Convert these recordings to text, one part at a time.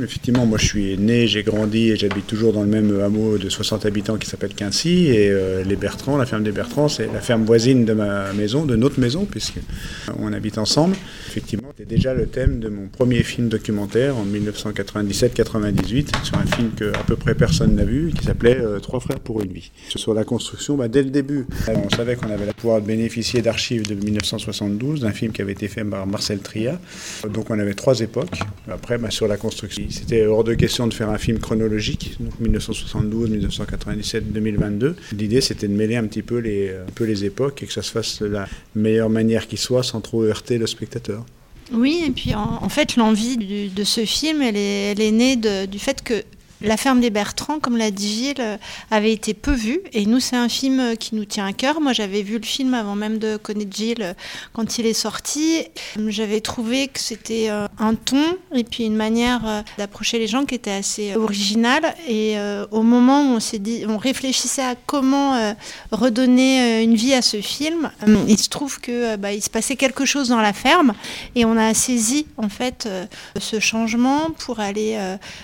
Effectivement, moi je suis né, j'ai grandi et j'habite toujours dans le même hameau de 60 habitants qui s'appelle Quincy. Et euh, les Bertrands, la ferme des Bertrands, c'est la ferme voisine de ma maison, de notre maison, puisqu'on habite ensemble. Effectivement, c'était déjà le thème de mon premier film documentaire en 1997-98, sur un film que à peu près personne n'a vu, qui s'appelait euh, Trois frères pour une vie. Sur la construction, bah, dès le début, on savait qu'on avait la pouvoir bénéficier d'archives de 1972, d'un film qui avait été fait par Marcel Tria. Donc on avait trois époques. Après, bah, sur la construction, c'était hors de question de faire un film chronologique, donc 1972, 1997, 2022. L'idée, c'était de mêler un petit peu les, un peu les époques et que ça se fasse de la meilleure manière qui soit sans trop heurter le spectateur. Oui, et puis en, fait, l'envie de ce film, elle est, elle est née du fait que la ferme des Bertrands, comme l'a dit Gilles, euh, avait été peu vue. Et nous, c'est un film euh, qui nous tient à cœur. Moi, j'avais vu le film avant même de connaître Gilles euh, quand il est sorti. J'avais trouvé que c'était un ton et puis une manière d'approcher les gens qui était assez originale. Et au moment où on s'est dit, on réfléchissait à comment redonner une vie à ce film, il se trouve que bah, il se passait quelque chose dans la ferme et on a saisi en fait ce changement pour aller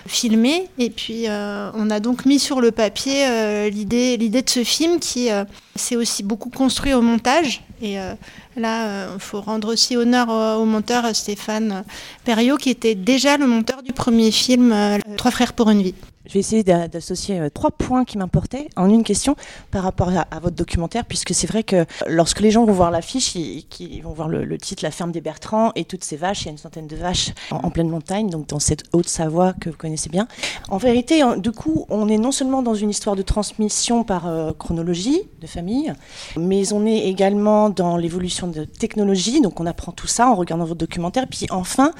filmer et puis euh, on a donc mis sur le papier euh, l'idée, de ce film qui euh, s'est aussi beaucoup construit au montage. Et là, il faut rendre aussi honneur au, monteur Stéphane Perriot, qui était déjà le monteur du premier film Trois frères pour une vie. Je vais essayer d'associer euh, trois points qui m'importaient en une question par rapport à, votre documentaire, puisque c'est vrai que lorsque les gens vont voir l'affiche, ils, vont voir le, titre La ferme des Bertrands et toutes ces vaches. Il y a une centaine de vaches en, pleine montagne, donc dans cette Haute-Savoie que vous connaissez bien. En vérité, du coup, on est non seulement dans une histoire de transmission par euh, chronologie de famille, mais on est également dans l'évolution de technologie. Donc on apprend tout ça en regardant votre documentaire. Puis enfin,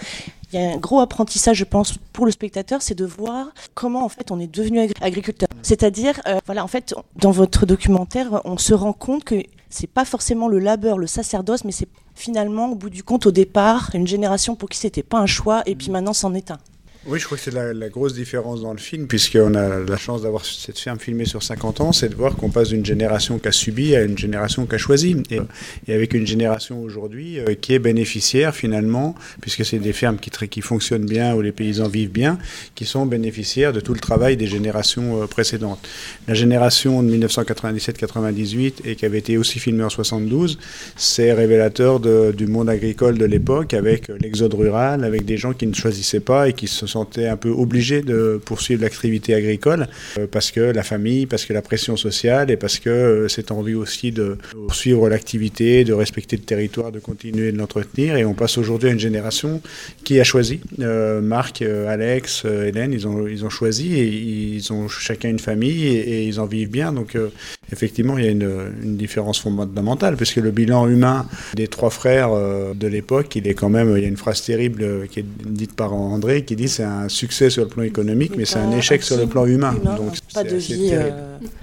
il y a un gros apprentissage, je pense, pour le spectateur, c'est de voir comment en fait on est devenu agriculteur. C'est-à-dire, euh, voilà, en fait, dans votre documentaire, on se rend compte que c'est pas forcément le labeur, le sacerdoce, mais c'est finalement, au bout du compte, au départ, une génération pour qui c'était pas un choix, et puis maintenant c'en est un. Oui, je crois que c'est la, grosse différence dans le film, puisqu'on a la chance d'avoir cette ferme filmée sur 50 ans, c'est de voir qu'on passe d'une génération qui a subi à une génération qui a choisi. Et, avec une génération aujourd'hui euh, qui est bénéficiaire finalement, puisque c'est des fermes qui, fonctionnent bien, où les paysans vivent bien, qui sont bénéficiaires de tout le travail des générations euh, précédentes. La génération de 1997-98 et qui avait été aussi filmée en 72, c'est révélateur du monde agricole de l'époque, avec l'exode rural, avec des gens qui ne choisissaient pas et qui se sentait un peu obligé de poursuivre l'activité agricole euh, parce que la famille, parce que la pression sociale et parce que euh, cette envie aussi de poursuivre l'activité, de respecter le territoire, de continuer de l'entretenir. Et on passe aujourd'hui à une génération qui a choisi. Euh, Marc, Alex, Hélène, ils ont, ils ont choisi et ils ont chacun une famille et, ils en vivent bien. Donc effectivement, il y a une, différence fondamentale puisque le bilan humain des trois frères de l'époque, il est quand même, il y a une phrase terrible qui est dite par André qui dit c'est un succès sur le plan économique, mais c'est un échec sur le plan humain. Donc, pas de vie, euh,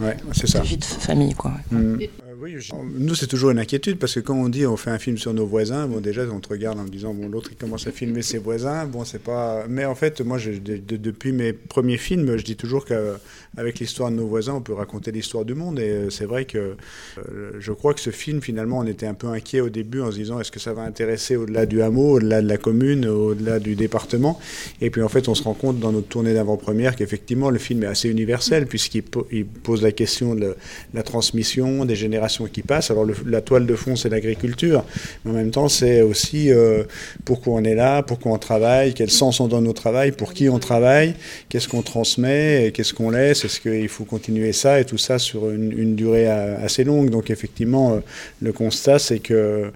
ouais, c'est ça. De vie de famille, quoi. Mm. Oui, nous c'est toujours une inquiétude parce que quand on dit on fait un film sur nos voisins, bon déjà on te regarde en me disant bon l'autre il commence à filmer ses voisins, bon c'est pas. Mais en fait moi depuis mes premiers films je dis toujours qu'avec l'histoire de nos voisins on peut raconter l'histoire du monde et euh, c'est vrai que euh, je crois que ce film finalement on était un peu inquiet au début en se disant est-ce que ça va intéresser au-delà du hameau, au-delà de la commune, au-delà du département? Et puis en fait on se rend compte dans notre tournée d'avant-première qu'effectivement le film est assez universel puisqu'il pose la question de la transmission des générations qui passe. Alors la toile de fond, c'est l'agriculture, mais en même temps, c'est aussi euh, pourquoi on est là, pourquoi on travaille, quel sens on donne au travail, pour qui on travaille, qu'est-ce qu'on transmet, qu'est-ce qu'on laisse, est-ce qu'il faut continuer ça, et tout ça sur une durée assez longue. Donc effectivement, euh, le constat, c'est que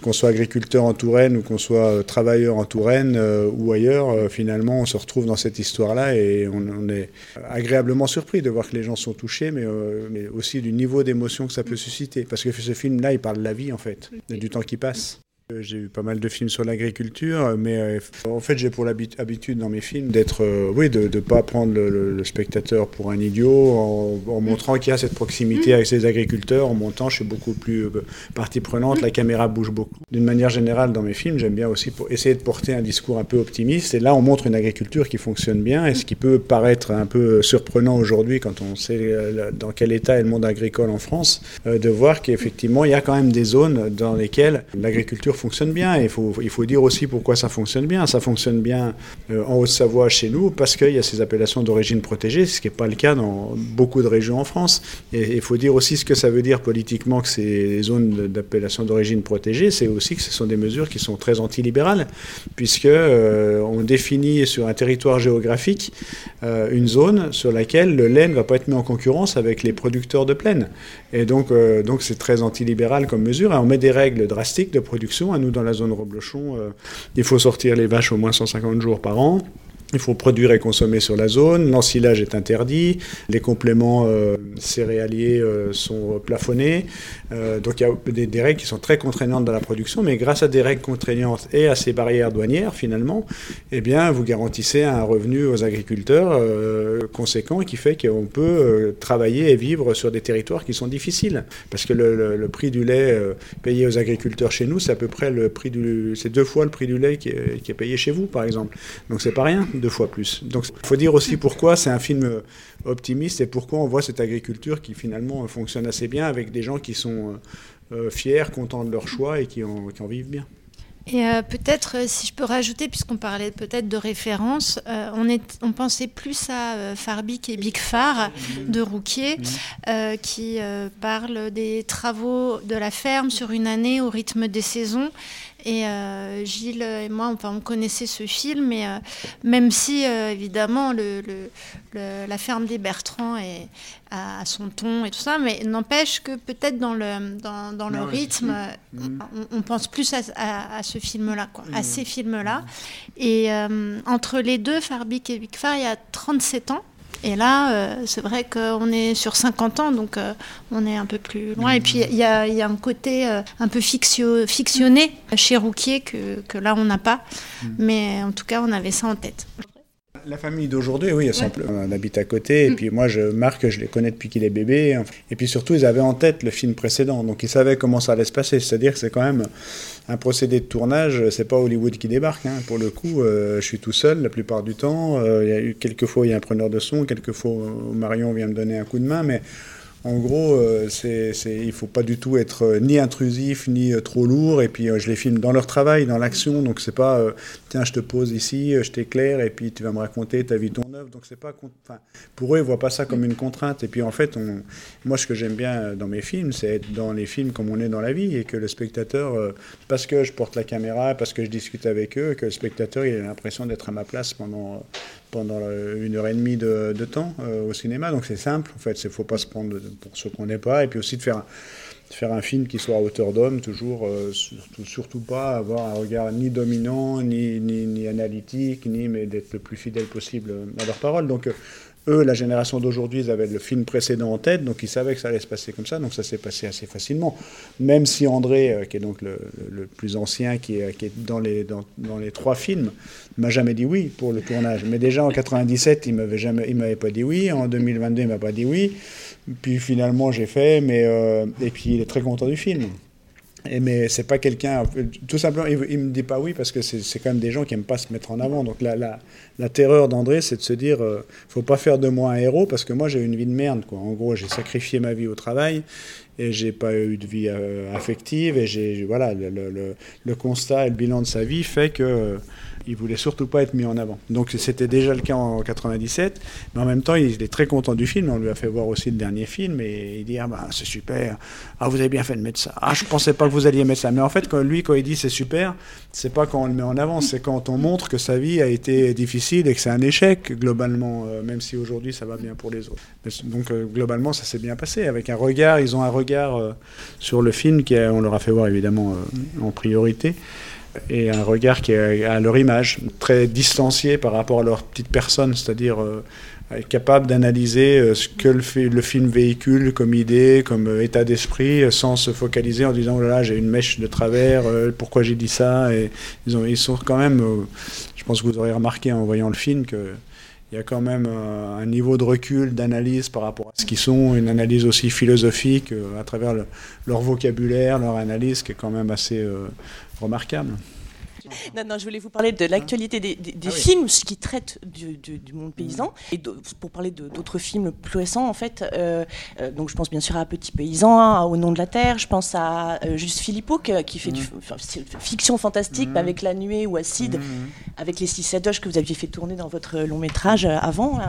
qu'on soit agriculteur en Touraine ou qu'on soit euh, travailleur en Touraine euh, ou ailleurs, euh, finalement, on se retrouve dans cette histoire-là et on, est agréablement surpris de voir que les gens sont touchés, mais, mais aussi du niveau d'émotion que ça peut susciter. Parce que ce film-là, il parle de la vie, en fait, du temps qui passe. J'ai eu pas mal de films sur l'agriculture, mais euh, en fait j'ai pour l'habitude dans mes films d'être, euh, oui, de ne pas prendre le, spectateur pour un idiot en, montrant qu'il y a cette proximité avec ces agriculteurs. En montant, je suis beaucoup plus euh, partie prenante, la caméra bouge beaucoup. D'une manière générale, dans mes films, j'aime bien aussi pour essayer de porter un discours un peu optimiste. Et là, on montre une agriculture qui fonctionne bien, et ce qui peut paraître un peu surprenant aujourd'hui quand on sait dans quel état est le monde agricole en France, de voir qu'effectivement il y a quand même des zones dans lesquelles l'agriculture fonctionne bien. il faut, il faut dire aussi pourquoi ça fonctionne bien. Ça fonctionne bien euh, en Haute-Savoie chez nous parce qu'il y a ces appellations d'origine protégée, ce qui n'est pas le cas dans beaucoup de régions en France. Et il faut dire aussi ce que ça veut dire politiquement que ces zones d'appellation d'origine protégée, c'est aussi que ce sont des mesures qui sont très antilibérales, puisque euh, on définit sur un territoire géographique euh, une zone sur laquelle le lait ne va pas être mis en concurrence avec les producteurs de plaine. Et donc, donc c'est très antilibéral comme mesure. Et on met des règles drastiques de production. À nous, dans la zone Roblochon, il faut sortir les vaches au moins 150 jours par an. Il faut produire et consommer sur la zone. L'ensilage est interdit. Les compléments euh, céréaliers euh, sont plafonnés. Euh, donc il y a des, règles qui sont très contraignantes dans la production, mais grâce à des règles contraignantes et à ces barrières douanières, finalement, eh bien, vous garantissez un revenu aux agriculteurs conséquent qui fait qu'on peut travailler et vivre sur des territoires qui sont difficiles. Parce que le, prix du lait payé aux agriculteurs chez nous, c'est à peu près le prix du, c'est deux fois le prix du lait qui est, qui est payé chez vous, par exemple. Donc c'est pas rien deux fois plus. Donc il faut dire aussi pourquoi c'est un film euh, optimiste et pourquoi on voit cette agriculture qui finalement fonctionne assez bien avec des gens qui sont euh, euh, fiers, contents de leur choix et qui en, qui en vivent bien. Et peut-être, si je peux rajouter, puisqu'on parlait peut-être de référence, on, est, on pensait plus à Farbic et Big Far de Rouquier, qui parlent des travaux de la ferme sur une année au rythme des saisons. Et euh, Gilles et moi, enfin, on connaissait ce film, mais euh, même si, euh, évidemment, le, la ferme des Bertrands est, à, son ton et tout ça, mais n'empêche que peut-être dans le, dans, dans le rythme, on, pense plus à, ce film-là, à ces films-là. Et entre les deux, Farbic et Vicfar, il y a 37 ans. Et là, euh, c'est vrai qu'on est sur 50 ans, donc euh, on est un peu plus loin. Et puis, il y, a, un côté euh, un peu fictionné chez Rouquier que, que là, on n'a pas. Mm. Mais en tout cas, on avait ça en tête. La famille d'aujourd'hui, oui, on habite à côté. Et mm. puis moi, je marque, je les connais depuis qu'il est bébé. Et puis surtout, ils avaient en tête le film précédent. Donc ils savaient comment ça allait se passer. C'est-à-dire que c'est quand même un procédé de tournage. C'est pas Hollywood qui débarque. Hein. Pour le coup, euh, je suis tout seul la plupart du temps. Euh, il y a eu quelques fois, il y a un preneur de son. Quelques fois, Marion vient me donner un coup de main. Mais en gros, euh, il ne faut pas du tout être euh, ni intrusif, ni euh, trop lourd. Et puis, je les filme dans leur travail, dans l'action. Donc, c'est pas, tiens, je te pose ici, je t'éclaire, et puis tu vas me raconter ta vie, ton œuvre. Donc, c'est pas, pour eux, ils voient pas ça comme une contrainte. Et puis, en fait, moi, ce que j'aime bien dans mes films, c'est être dans les films comme on est dans la vie, et que le spectateur, parce que je porte la caméra, parce que je discute avec eux, que le spectateur, il a l'impression d'être à ma place pendant pendant une heure et demie de, temps euh, au cinéma. Donc c'est simple, en fait. Il faut pas se prendre pour ce qu'on n'est pas. Et puis aussi de faire un, faire un film qui soit à hauteur d'homme, toujours, euh, surtout, surtout, pas avoir un regard ni dominant, ni, ni, ni analytique, ni mais d'être le plus fidèle possible à leur parole. Donc eux, la génération d'aujourd'hui, ils avaient le film précédent en tête, donc ils savaient que ça allait se passer comme ça, donc ça s'est passé assez facilement. Même si André, euh, qui est donc le, plus ancien, qui est, qui est dans, les, dans, les trois films, m'a jamais dit oui pour le tournage. Mais déjà en 97, il m'avait jamais, m'avait pas dit oui. En 2022, il m'a pas dit oui. Puis finalement, j'ai fait, mais euh, et puis il est très content du film. Mais c'est pas quelqu'un, tout simplement, il, ne me dit pas oui parce que c'est quand même des gens qui aiment pas se mettre en avant. Donc la, la, terreur d'André, c'est de se dire, euh, faut pas faire de moi un héros parce que moi j'ai une vie de merde. Quoi. En gros, j'ai sacrifié ma vie au travail et j'ai pas eu de vie euh, affective et j'ai voilà le, le, le, constat et le bilan de sa vie fait que il voulait surtout pas être mis en avant. Donc c'était déjà le cas en 97, mais en même temps il est très content du film. On lui a fait voir aussi le dernier film et il dit ah bah c'est super, ah vous avez bien fait de mettre ça, ah je pensais pas que vous alliez mettre ça. Mais en fait quand lui quand il dit c'est super, c'est pas quand on le met en avant, c'est quand on montre que sa vie a été difficile et que c'est un échec globalement, euh, même si aujourd'hui ça va bien pour les autres. donc euh, globalement ça s'est bien passé avec un regard, ils ont un regard euh, sur le film qu'on leur a fait voir évidemment en priorité et un regard qui est à leur image, très distancié par rapport à leur petite personne, c'est-à-dire euh, capable d'analyser euh, ce que le, film véhicule comme idée, comme euh, état d'esprit, sans se focaliser en disant oh là j'ai une mèche de travers, pourquoi j'ai dit ça. Ils sont quand même, je pense que vous aurez remarqué en voyant le film que il y a quand même un niveau de recul, d'analyse par rapport à ce qu'ils sont, une analyse aussi philosophique à travers leur vocabulaire, leur analyse qui est quand même assez remarquable. Non, non, je voulais vous parler de l'actualité des, des, ah films qui traitent du, du, monde paysan. Et pour parler d'autres films plus récents, en fait, euh, euh, donc je pense bien sûr à Petit Paysan, hein, Au nom de la terre, je pense à euh, Juste Philippot qui, fait du fiction fantastique mmh. avec La Nuée ou Acide, mmh. avec les six sadoches que vous aviez fait tourner dans votre long métrage avant.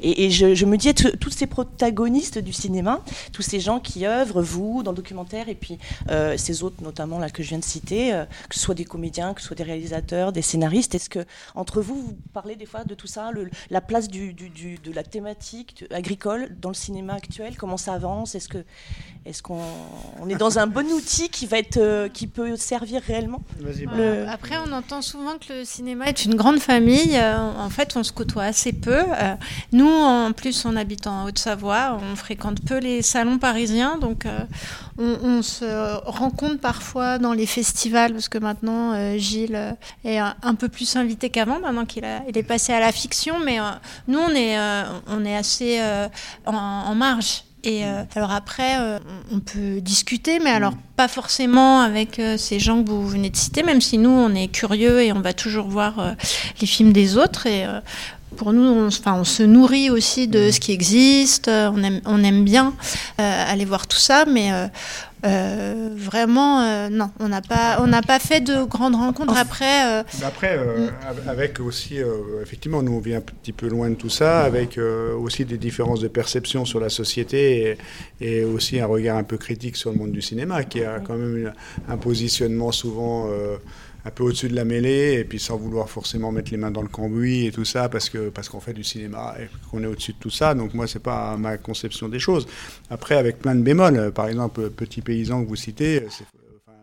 et, je, je, me dis, tous ces protagonistes du cinéma, tous ces gens qui œuvrent, vous, dans le documentaire, et puis ces autres notamment là que je viens de citer, que ce soit des comédiens, que ce soit des réalisateurs, des scénaristes. Est-ce que entre vous, vous parlez des fois de tout ça, la place du, de la thématique agricole dans le cinéma actuel? Comment ça avance? Est-ce que est-ce qu'on on est dans un bon outil qui va être euh, qui peut servir réellement? Après, on entend souvent que le cinéma est une grande famille. Euh, en fait, on se côtoie assez peu. Euh, nous, en plus, en habitant en Haute-Savoie, on fréquente peu les salons parisiens, donc on, se rencontre parfois dans les festivals parce que maintenant Gilles est un, peu plus invité qu'avant, maintenant qu'il il est passé à la fiction. Mais nous, on est on est assez en marge et euh, alors après, euh, on peut discuter, mais alors pas forcément avec euh, ces gens que vous venez de citer, même si nous, on est curieux et on va toujours voir les films des autres. Et pour nous, on, on se nourrit aussi de ce qui existe, on aime, on aime bien aller voir tout ça, mais euh, vraiment, euh, non, on n'a pas, on n'a pas fait de grandes rencontres après. Euh, après, mm. avec aussi, effectivement, nous on vient un petit peu loin de tout ça, avec aussi des différences de perception sur la société et, aussi un regard un peu critique sur le monde du cinéma, qui a quand même un positionnement souvent un peu au-dessus de la mêlée et puis sans vouloir forcément mettre les mains dans le cambouis et tout ça parce que parce qu'on fait du cinéma et qu'on est au-dessus de tout ça. Donc moi c'est pas ma conception des choses. Après avec plein de bémols par exemple petit paysan que vous citez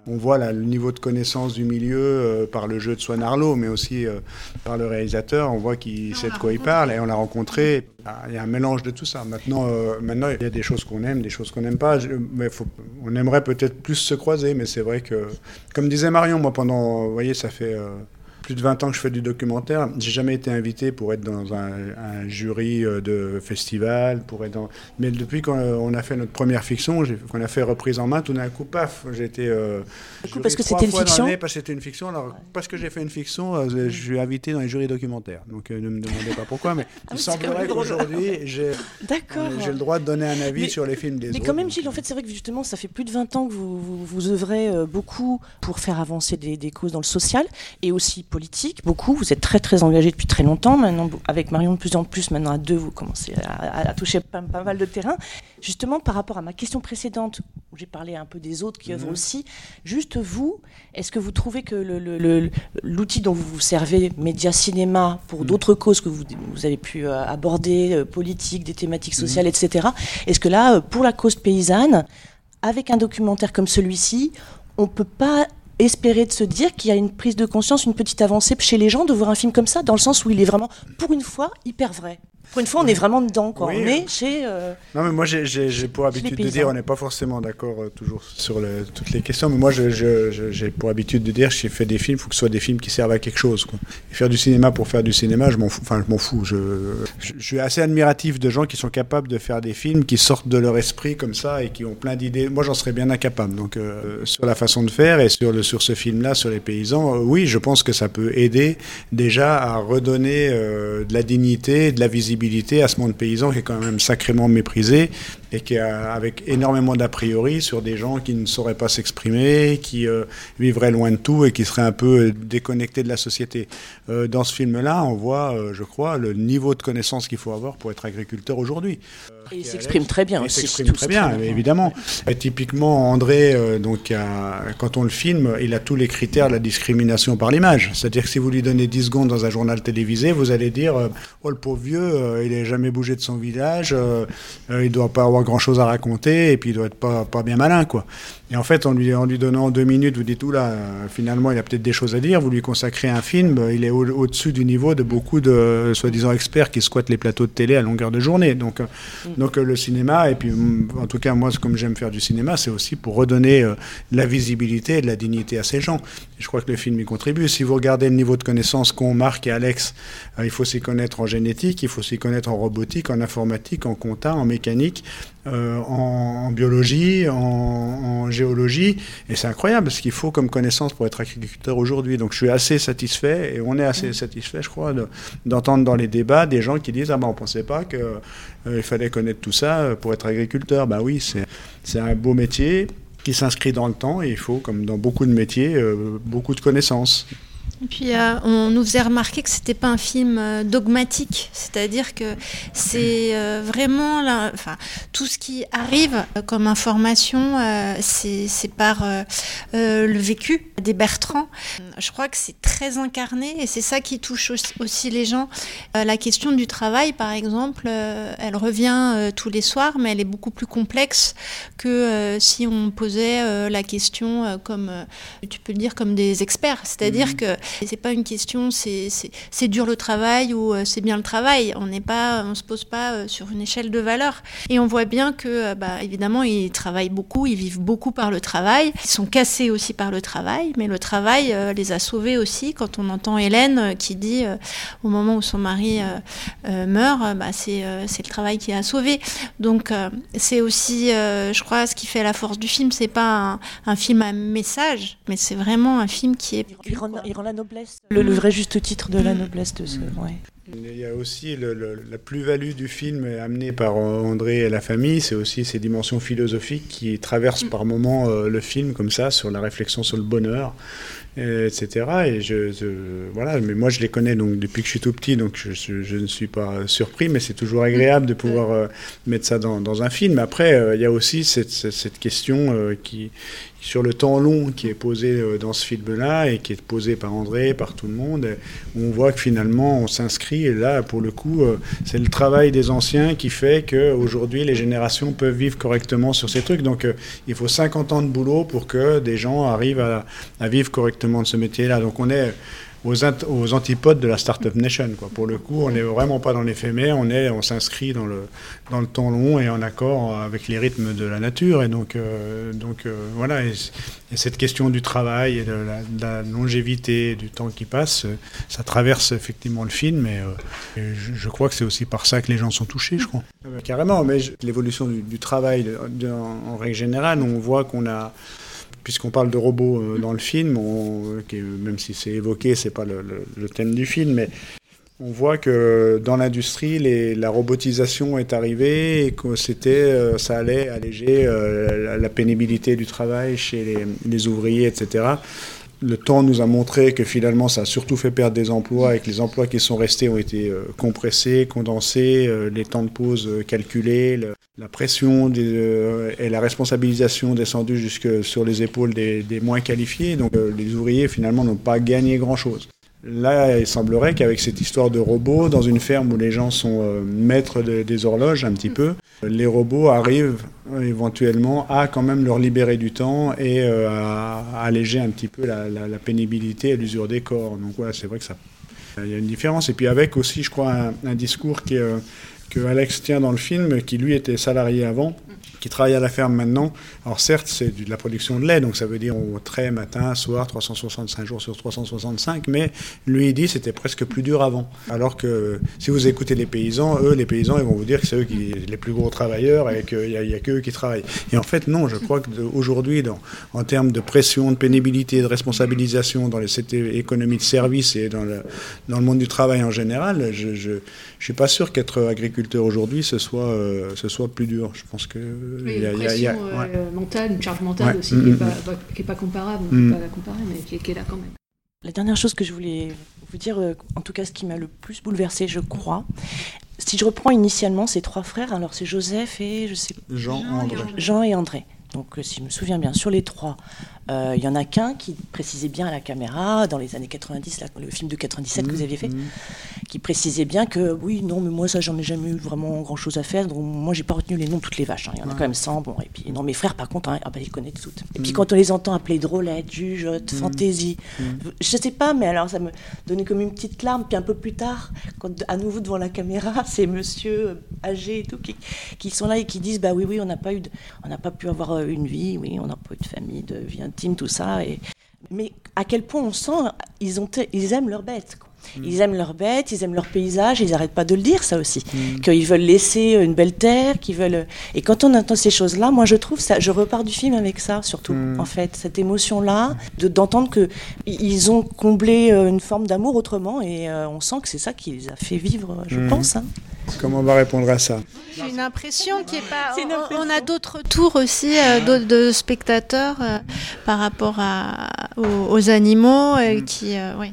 on voit là, le niveau de connaissance du milieu euh, par le jeu de Swan Arlo, mais aussi euh, par le réalisateur. On voit qu'il sait de quoi il parle et on l'a rencontré. Ah, il y a un mélange de tout ça. Maintenant, euh, maintenant il y a des choses qu'on aime, des choses qu'on n'aime pas. mais faut, on aimerait peut-être plus se croiser, mais c'est vrai que, comme disait Marion, moi pendant, vous voyez, ça fait plus de 20 ans que je fais du documentaire. J'ai jamais été invité pour être dans un, jury euh, de festival, pour être dans... Mais depuis qu'on a fait notre première fiction, qu'on a fait reprise en main, tout d'un coup, paf, j'ai été. Euh, parce que c'était une fiction. Parce que c'était une fiction. Alors, parce que j'ai fait une fiction, euh, je suis invité dans les jurys documentaires. Donc, ne me demandez pas pourquoi, mais ah il semblerait qu'aujourd'hui, j'ai le droit de donner un avis sur les films des autres. Mais quand même, Gilles, en fait, c'est vrai que justement, ça fait plus de 20 ans que vous, vous, vous œuvrez beaucoup pour faire avancer des, des causes dans le social et aussi politique, beaucoup. Vous êtes très très engagé depuis très longtemps. Maintenant, avec Marion de plus en plus, maintenant à deux, vous commencez à, toucher pas, mal de terrain. Justement, par rapport à ma question précédente, où j'ai parlé un peu des autres qui œuvrent mhm. aussi, juste vous, est-ce que vous trouvez que l'outil dont vous vous servez, média cinéma, pour mhm. d'autres causes que vous, vous avez pu euh, aborder, euh, politique, des thématiques mhm. sociales, etc., est-ce que là, euh, pour la cause paysanne, avec un documentaire comme celui-ci, on peut pas espérer de se dire qu'il y a une prise de conscience, une petite avancée chez les gens de voir un film comme ça, dans le sens où il est vraiment, pour une fois, hyper vrai. Pour une fois, on est vraiment dedans, quoi. on est chez. Euh, non, mais moi, j'ai pour habitude de dire, on n'est pas forcément d'accord euh, toujours sur toutes les questions, mais moi, j'ai pour habitude de dire, j'ai fait des films, il faut que ce soit des films qui servent à quelque chose. Quoi. Et faire du cinéma pour faire du cinéma, je m'en fous. Enfin, je m'en fous. Je, je, suis assez admiratif de gens qui sont capables de faire des films qui sortent de leur esprit comme ça et qui ont plein d'idées. Moi, j'en serais bien incapable. Donc, euh, sur la façon de faire et sur, le, sur ce film-là, sur les paysans, oui, je pense que ça peut aider déjà à redonner de la dignité, de la visibilité à ce monde paysan qui est quand même sacrément méprisé et qui a avec énormément d'a priori sur des gens qui ne sauraient pas s'exprimer, qui euh, vivraient loin de tout et qui seraient un peu déconnectés de la société. Euh, dans ce film-là, on voit, euh, je crois, le niveau de connaissance qu'il faut avoir pour être agriculteur aujourd'hui. Et il s'exprime très bien. Il s'exprime très bien, évidemment. Et typiquement, André, donc, quand on le filme, il a tous les critères de la discrimination par l'image. C'est-à-dire que si vous lui donnez 10 secondes dans un journal télévisé, vous allez dire Oh, le pauvre vieux, il n'est jamais bougé de son village, il ne doit pas avoir grand chose à raconter et puis il doit être pas, pas bien malin, quoi. Et en fait, en lui, en lui donnant deux minutes, vous dites, là, finalement, il a peut-être des choses à dire, vous lui consacrez un film, il est au-dessus du niveau de beaucoup de soi-disant experts qui squattent les plateaux de télé à longueur de journée. Donc, euh, mm. Donc le cinéma, et puis mm, en tout cas moi, comme j'aime faire du cinéma, c'est aussi pour redonner de la visibilité et de la dignité à ces gens. je crois que le film y contribue. Si vous regardez le niveau de connaissance qu'ont Marc et Alex, il faut s'y connaître en génétique, il faut s'y connaître en robotique, en informatique, en compta, en mécanique, euh, en, biologie, en, géologie. Et c'est incroyable ce qu'il faut comme connaissance pour être agriculteur aujourd'hui. Donc je suis assez satisfait, et on est assez satisfait, je crois, d'entendre dans les débats des gens qui disent Ah ben on pensait pas qu'il euh, fallait connaître tout ça pour être agriculteur. Ben oui, c'est un beau métier qui s'inscrit dans le temps et il faut, comme dans beaucoup de métiers, euh, beaucoup de connaissances. Et puis euh, on nous faisait remarquer que c'était pas un film euh, dogmatique, c'est-à-dire que c'est euh, vraiment enfin, tout ce qui arrive comme information, c'est par le vécu des Bertrand. Je crois que c'est très incarné et c'est ça qui touche aussi les gens. la question du travail, par exemple, elle revient tous les soirs, mais elle est beaucoup plus complexe que si on posait la question comme, tu peux le dire, comme des experts. C'est-à-dire mmh. que c'est pas une question, c'est dur le travail ou euh, c'est bien le travail. On n'est pas, on se pose pas euh, sur une échelle de valeur. Et on voit bien que, euh, bah, évidemment, ils travaillent beaucoup, ils vivent beaucoup par le travail. Ils sont cassés aussi par le travail, mais le travail les a sauvés aussi. Quand on entend Hélène qui dit au moment où son mari meurt, bah, c'est le travail qui a sauvé. Donc c'est aussi, je crois, ce qui fait la force du film. C'est pas un, film à message, mais c'est vraiment un film qui est. noblesse. Le, vrai juste titre de la noblesse de ce. Mm. Il y a aussi la plus-value du film amenée par André et la famille, c'est aussi ces dimensions philosophiques qui traversent mm. par moments euh, le film comme ça, sur la réflexion sur le bonheur, etc. Et je, voilà, mais moi je les connais donc depuis que je suis tout petit, donc je, ne suis pas surpris, mais c'est toujours agréable de pouvoir euh, mettre ça dans, un film. Après, euh, il y a aussi cette, cette question qui, sur le temps long qui est posé euh, dans ce film-là et qui est posé par André, par tout le monde, on voit que finalement on s'inscrit et là, pour le coup, euh, c'est le travail des anciens qui fait qu'aujourd'hui les générations peuvent vivre correctement sur ces trucs. Donc euh, il faut 50 ans de boulot pour que des gens arrivent à, à vivre correctement de ce métier-là. Donc on est aux, antipodes de la Startup Nation. Quoi. Pour le coup, on n'est vraiment pas dans l'éphémère, on, on s'inscrit dans le, dans le temps long et en accord avec les rythmes de la nature. Et donc, euh, donc euh, voilà, et, cette question du travail et de la, longévité, du temps qui passe, ça traverse effectivement le film. Et, euh, je, crois que c'est aussi par ça que les gens sont touchés, je crois. Carrément, mais l'évolution du, travail, en règle générale, on voit qu'on a puisqu'on parle de robots euh, dans le film, même si c'est évoqué, c'est pas le, thème du film, mais on voit que dans l'industrie, la robotisation est arrivée et que c'était, euh, ça allait alléger euh, la, pénibilité du travail chez les ouvriers, etc le temps nous a montré que finalement ça a surtout fait perdre des emplois et que les emplois qui sont restés ont été euh, compressés, condensés, euh, les temps de pause euh, calculés, la pression et la responsabilisation descendue jusque sur les épaules des, moins qualifiés. Donc les ouvriers finalement n'ont pas gagné grand-chose. Là, il semblerait qu'avec cette histoire de robots, dans une ferme où les gens sont euh, maîtres des horloges un petit peu, les robots arrivent euh, éventuellement à quand même leur libérer du temps et euh, à, alléger un petit peu la, pénibilité et l'usure des corps. Donc voilà, c'est vrai que ça, il y a une différence. Et puis avec aussi, je crois, un, discours que Alex tient dans le film, qui lui était salarié avant qui travaille à la ferme maintenant. Alors certes, c'est de la production de lait, donc ça veut dire au trait matin, soir, 365 jours sur 365, mais lui il dit c'était presque plus dur avant. Alors que si vous écoutez les paysans, eux, les paysans, ils vont vous dire que c'est eux qui les plus gros travailleurs et qu'il n'y a, a qu'eux qui travaillent. Et en fait, non, je crois qu'aujourd'hui, en termes de pression, de pénibilité, de responsabilisation dans les, cette économie de service et dans le, dans le monde du travail en général, je ne suis pas sûr qu'être agriculteur aujourd'hui, ce, soit euh, ce soit plus dur. Je pense que il y a, une pression euh, mentale, une charge mentale aussi, qui n'est mm, pas, mm. pas, comparable, on ne peut mm. pas la comparer, mais qui, est là quand même. La dernière chose que je voulais vous dire, euh, en tout cas ce qui m'a le plus bouleversé, je crois, si je reprends initialement ces trois frères, alors c'est Joseph et je sais Jean, André. Jean et André. Donc, euh, si je me souviens bien, sur les trois, il y en a qu'un qui précisait bien à la caméra, dans les années 90, le film de 97 que vous aviez fait, qui précisait bien que oui, non, mais moi ça j'en ai jamais eu vraiment grand chose à faire, donc moi j'ai pas retenu les noms de toutes les vaches. hein. Il y en a quand même 100. Bon, et puis non, mes frères par contre, hein, ah bah, ils connaissent toutes. Et puis Mm. quand on les entend appeler drôlette, jugeote, fantaisie, je sais pas, mais alors ça me donnait comme une petite larme. Puis un peu plus tard, quand à nouveau devant la caméra, ces monsieur euh, âgés et tout qui, qui sont là et qui disent bah oui, oui, on n'a pas eu, de- on n'a pas pu avoir euh, une vie, oui, on n'a pas eu de famille, de vie intime, tout ça. Et mais à quel point on sent ils ont ils aiment leurs bêtes. quoi. Ils aiment leurs bêtes, ils aiment leur paysage, ils n'arrêtent pas de le dire ça aussi. Qu'ils veulent laisser une belle terre, qu'ils veulent. Et quand on entend ces choses-là, moi je trouve ça, je repars du film avec ça surtout. En fait, cette émotion-là, de- d'entendre que ils ont comblé euh, une forme d'amour autrement, et euh, on sent que c'est ça qui les a fait vivre, je pense. hein. Comment on va répondre à ça? J'ai une impression qui est pas. On- On a d'autres tours aussi euh, d'autres- de spectateurs euh, par rapport à, aux, aux animaux euh, qui. euh, oui.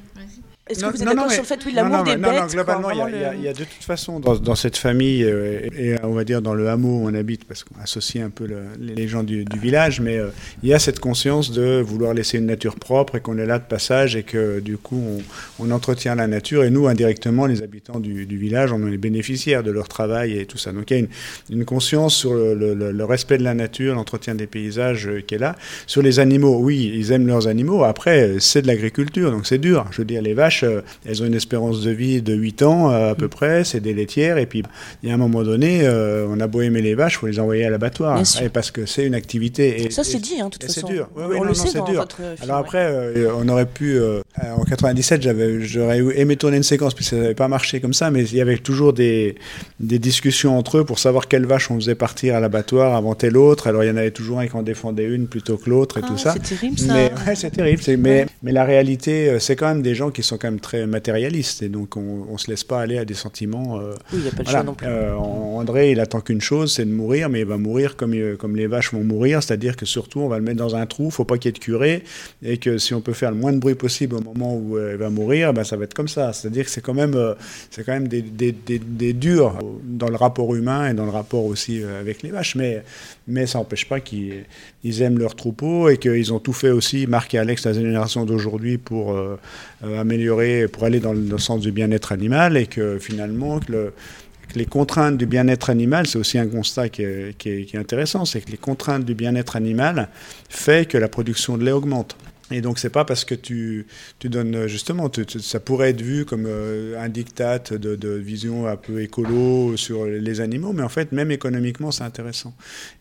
Est-ce que vous êtes d'accord sur le fait, oui, l'amour des bêtes non, globalement, il y a- de toute façon dans, cette famille, euh, et, on va dire dans le hameau où on habite, parce qu'on associe un peu le- les gens du, village, mais euh, il y a cette conscience de vouloir laisser une nature propre et qu'on est là de passage et que du coup on, entretient la nature et nous indirectement les habitants du, village on est bénéficiaires de leur travail et tout ça. Donc il y a une, conscience sur le, respect de la nature, l'entretien des paysages euh, qui est là. Sur les animaux, oui, ils aiment leurs animaux. Après, c'est de l'agriculture, donc c'est dur. Je veux dire, les vaches, elles ont une espérance de vie de 8 ans euh, à peu près, c'est des laitières, et puis il y a un moment donné, euh, on a beau aimer les vaches, il faut les envoyer à l'abattoir. Et parce que c'est une activité. Et, Ça, c'est dit, hein, de toute et c'est façon. dur. Oui, On le non, sait c'est dans dur. votre film, Alors après, euh, on aurait pu. euh, en 97, j'avais, j'aurais aimé tourner une séquence, puis ça n'avait pas marché comme ça, mais il y avait toujours des, des discussions entre eux pour savoir quelle vache on faisait partir à l'abattoir avant telle autre. Alors il y en avait toujours un qui en défendait une plutôt que l'autre et Ah, tout ça. C'est terrible ça. Mais ouais, c'est terrible. Mais, mais la réalité, c'est quand même des gens qui sont quand même très matérialistes et donc on, on se laisse pas aller à des sentiments. euh, Oui, il n'y a pas de voilà. choix non plus. Euh, André, il attend qu'une chose, c'est de mourir, mais il va mourir comme, euh, comme les vaches vont mourir, c'est-à-dire que surtout on va le mettre dans un trou, faut pas qu'il y ait de curé, et que si on peut faire le moins de bruit possible au moment où il va mourir, ben, ça va être comme ça. C'est-à-dire que c'est quand même, c'est quand même des, des, des, des durs dans le rapport humain et dans le rapport aussi avec les vaches, mais, mais ça n'empêche pas qu'ils ils aiment leur troupeau et qu'ils ont tout fait aussi, Marc et Alex, la génération d'aujourd'hui, pour euh, euh, améliorer, pour aller dans le, sens du bien-être animal, et que finalement, les contraintes du bien-être animal, c'est aussi un constat qui est, qui est- qui est intéressant, c'est que les contraintes du bien-être animal fait que la production de lait augmente. Et donc c'est pas parce que tu, tu donnes justement, tu- tu- ça pourrait être vu comme euh, un diktat de, de vision un peu écolo sur les animaux, mais en fait même économiquement c'est intéressant.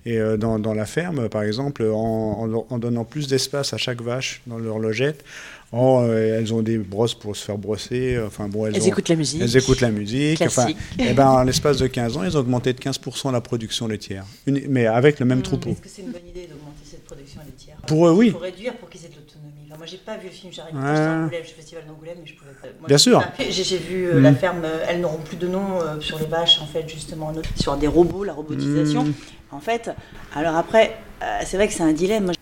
Et euh, dans, dans la ferme, par exemple, en, en- en donnant plus d'espace à chaque vache dans leur logette, en, euh, elles ont des brosses pour se faire brosser, enfin bon, elles, Elles ont- écoutent la musique. elles écoutent la musique. Enfin, Classique. eh ben, en l'espace de 15 ans, ils ont augmenté de 15% la production laitière. Une- mais avec le même troupeau. Est-ce que c'est une bonne idée d'augmenter cette production laitière? Pour eux, oui. Réduire pour qu'ils aient de l'autonomie. Enfin, moi, j'ai pas vu le film, j'arrive Ouais. au festival d'Angoulême, mais je pouvais pas. Moi, Bien sûr. J'ai vu euh, Mm. la ferme, euh, elles n'auront plus de nom euh, sur les vaches, en fait, justement, sur des robots, la robotisation. Mm. En fait, alors après, euh, c'est vrai que c'est un dilemme.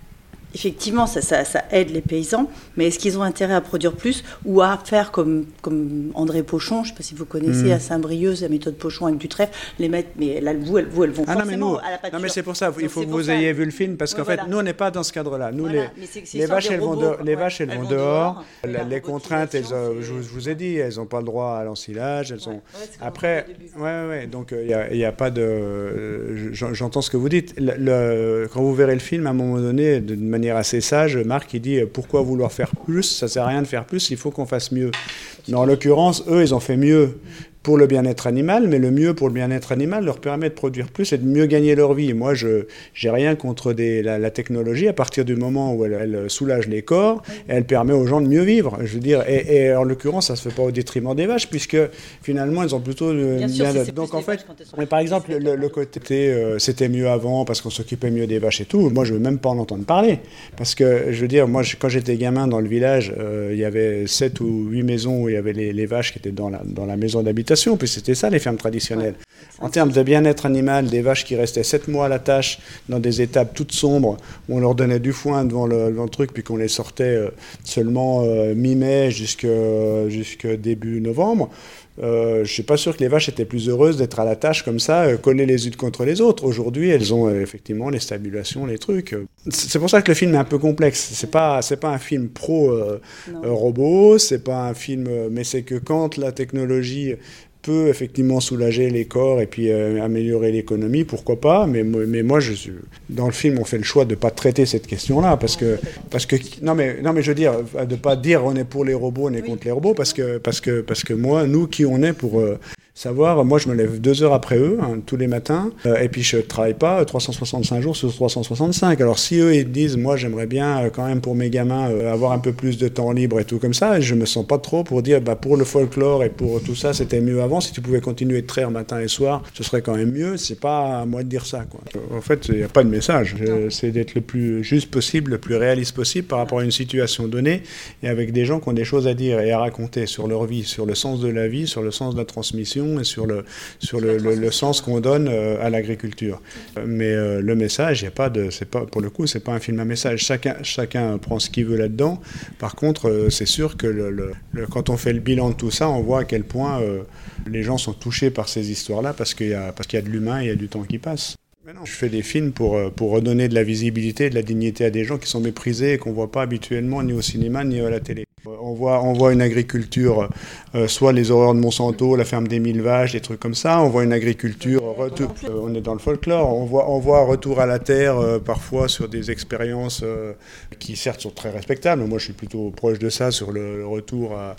Effectivement, ça, ça, ça aide les paysans, mais est-ce qu'ils ont intérêt à produire plus ou à faire comme, comme André Pochon, je ne sais pas si vous connaissez, Mm. à Saint-Brieuc, la méthode Pochon avec du trèfle, les mettre, mais là, vous, elles, vous, elles vont Ah non, mais forcément nous, à la non, pâture. mais c'est pour ça, il faut que vous ça. ayez vu le film, parce Ouais, qu'en voilà. fait, nous, on n'est pas dans ce cadre-là. Nous, Voilà, les, les vaches, de elles vont, robot, dehors- les vaches, elles Elles vont vont dehors. dehors. La- La les contraintes, elles, euh, je, je vous ai dit, elles n'ont pas le droit à l'ensilage. Elles Ouais, ont... ouais, Après, ouais, ouais, donc il n'y a, pas de. euh, j'en- J'entends ce que vous dites. Quand vous verrez le film, à un moment donné, d'une manière assez sage, Marc, il dit euh, pourquoi vouloir faire plus? Ça sert à rien de faire plus, il faut qu'on fasse mieux. Mais en l'occurrence, eux, ils ont fait mieux pour le bien-être animal, mais le mieux pour le bien-être animal leur permet de produire plus et de mieux gagner leur vie. Moi, je j'ai rien contre des, la, la technologie à partir du moment où elle, elle soulage les corps, elle permet aux gens de mieux vivre. Je veux dire, et, et en l'occurrence, ça se fait pas au détriment des vaches, puisque finalement, elles ont plutôt le Bien sûr, c'est donc en fait, mais par exemple, le, le côté euh, c'était mieux avant parce qu'on s'occupait mieux des vaches et tout. Moi, je veux même pas en entendre parler parce que je veux dire, moi, je- quand j'étais gamin dans le village, euh, il y avait sept ou huit maisons où il y avait les, les vaches qui étaient dans la dans la maison d'habitation. Puis c'était ça les fermes traditionnelles. En termes de bien-être animal, des vaches qui restaient sept mois à la tâche dans des étables toutes sombres où on leur donnait du foin devant le, devant le truc puis qu'on les sortait euh, seulement euh, mi-mai jusqu'à jusqu'à début novembre euh, je suis pas sûr que les vaches étaient plus heureuses d'être à la tâche comme ça, euh, collées les unes contre les autres. Aujourd'hui, elles ont euh, effectivement les stabulations, les trucs. C'est pour ça que le film est un peu complexe. C'est pas, c'est pas un film pro robot, c'est pas un film, mais c'est que quand la technologie peut effectivement soulager les corps et puis euh, améliorer l'économie, pourquoi pas. Mais, mais moi, je dans le film, on fait le choix de pas traiter cette question-là parce que, parce que non mais non mais je veux dire de pas dire on est pour les robots, on est contre les robots parce que parce que parce que moi, nous qui on est pour euh, savoir, moi je me lève deux heures après eux hein, tous les matins euh, et puis je travaille pas 365 jours sur 365. Alors si eux ils disent moi j'aimerais bien euh, quand même pour mes gamins euh, avoir un peu plus de temps libre et tout comme ça, je me sens pas trop pour dire bah pour le folklore et pour tout ça c'était mieux avant. Si tu pouvais continuer de traire matin et soir, ce serait quand même mieux. C'est pas à moi de dire ça quoi. En fait il n'y a pas de message. Euh, C'est d'être le plus juste possible, le plus réaliste possible par rapport à une situation donnée et avec des gens qui ont des choses à dire et à raconter sur leur vie, sur le sens de la vie, sur le sens de la transmission et sur le, sur le, le- le sens qu'on donne euh, à l'agriculture. Euh, Mais euh, le message, y a pas de, pas, pour le coup, c'est pas un film à message. Chacun, chacun prend ce qu'il veut là-dedans. Par contre, c'est sûr que le, quand on fait le bilan de tout ça, on voit à quel point les gens sont touchés par ces histoires-là parce qu'il y a, parce qu'il y a de l'humain et il y a du temps qui passe. Non, je fais des films pour, pour redonner de la visibilité, de la dignité à des gens qui sont méprisés et qu'on voit pas habituellement ni au cinéma ni à la télé. On voit, on voit une agriculture, euh, soit les horreurs de Monsanto, la ferme des mille vaches, des trucs comme ça. On voit une agriculture, retour, euh, on est dans le folklore. On voit, on voit un retour à la terre euh, parfois sur des expériences qui certes sont très respectables. Moi, je suis plutôt proche de ça sur le, le retour à,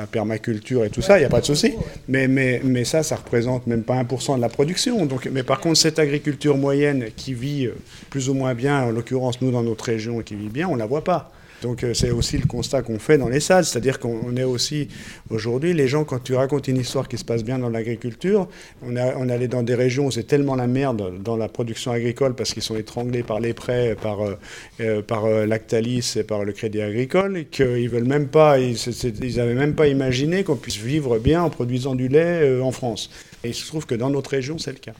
à permaculture et tout ça. Il n'y a pas de souci. Mais, mais, mais ça, ça représente même pas 1% de la production. Donc, mais par contre, cette agriculture moyenne qui vit plus ou moins bien, en l'occurrence nous dans notre région qui vit bien, on la voit pas. Donc euh, c'est aussi le constat qu'on fait dans les salles, c'est-à-dire qu'on on est aussi aujourd'hui les gens quand tu racontes une histoire qui se passe bien dans l'agriculture, on, a- on est allé dans des régions où c'est tellement la merde dans la production agricole parce qu'ils sont étranglés par les prêts, par euh, euh, par Lactalis et par le Crédit Agricole qu'ils veulent même pas, ils, ils avaient même pas imaginé qu'on puisse vivre bien en produisant du lait en France. Et il se trouve que dans notre région c'est le cas.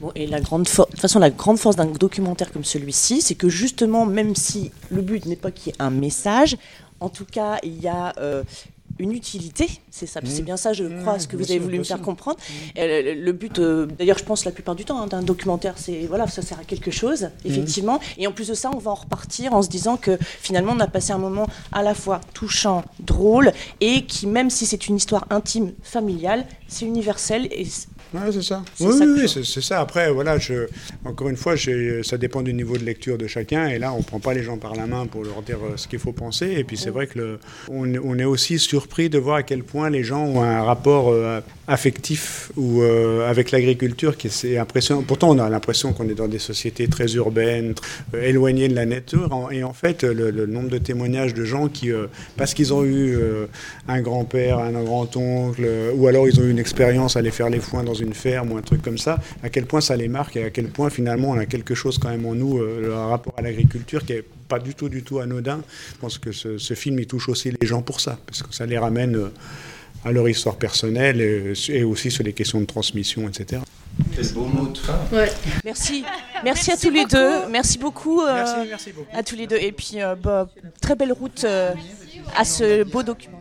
Bon, et la grande de toute façon, la grande force d'un documentaire comme celui-ci, c'est que justement, même si le but n'est pas qu'il y ait un message, en tout cas, il y a euh, une utilité. C'est ça, c'est bien ça, je crois, ce que bien vous avez voulu me faire comprendre. Et le, le but, euh, d'ailleurs, je pense la plupart du temps hein, d'un documentaire, c'est voilà, ça sert à quelque chose, effectivement. Et en plus de ça, on va en repartir en se disant que finalement, on a passé un moment à la fois touchant, drôle, et qui, même si c'est une histoire intime, familiale, c'est universel. Et Ouais, c'est ça. Oui, ça oui, c'est ça. Après, voilà, je, encore une fois, ça dépend du niveau de lecture de chacun. Et là, on prend pas les gens par la main pour leur dire euh, ce qu'il faut penser. Et puis, c'est vrai que le, on, on est aussi surpris de voir à quel point les gens ont un rapport euh, affectif ou euh, avec l'agriculture qui est impressionnant. Pourtant, on a l'impression qu'on est dans des sociétés très urbaines, euh, éloignées de la nature. Et en fait, le, le nombre de témoignages de gens qui, parce qu'ils ont eu un grand-père, un grand-oncle, ou alors ils ont eu une expérience à aller faire les foins dans une ferme ou un truc comme ça, à quel point ça les marque et à quel point finalement on a quelque chose quand même en nous, euh, le rapport à l'agriculture qui est pas du tout, du tout anodin. Je pense que ce, ce film, il touche aussi les gens pour ça, parce que ça les ramène euh, à leur histoire personnelle et, et aussi sur les questions de transmission, etc. Quel beau mot de fin. Ouais. Merci, merci, à tous les deux. Merci beaucoup. euh, merci beaucoup. à tous les deux. Et puis, euh, bah, très belle route euh, à ce beau document.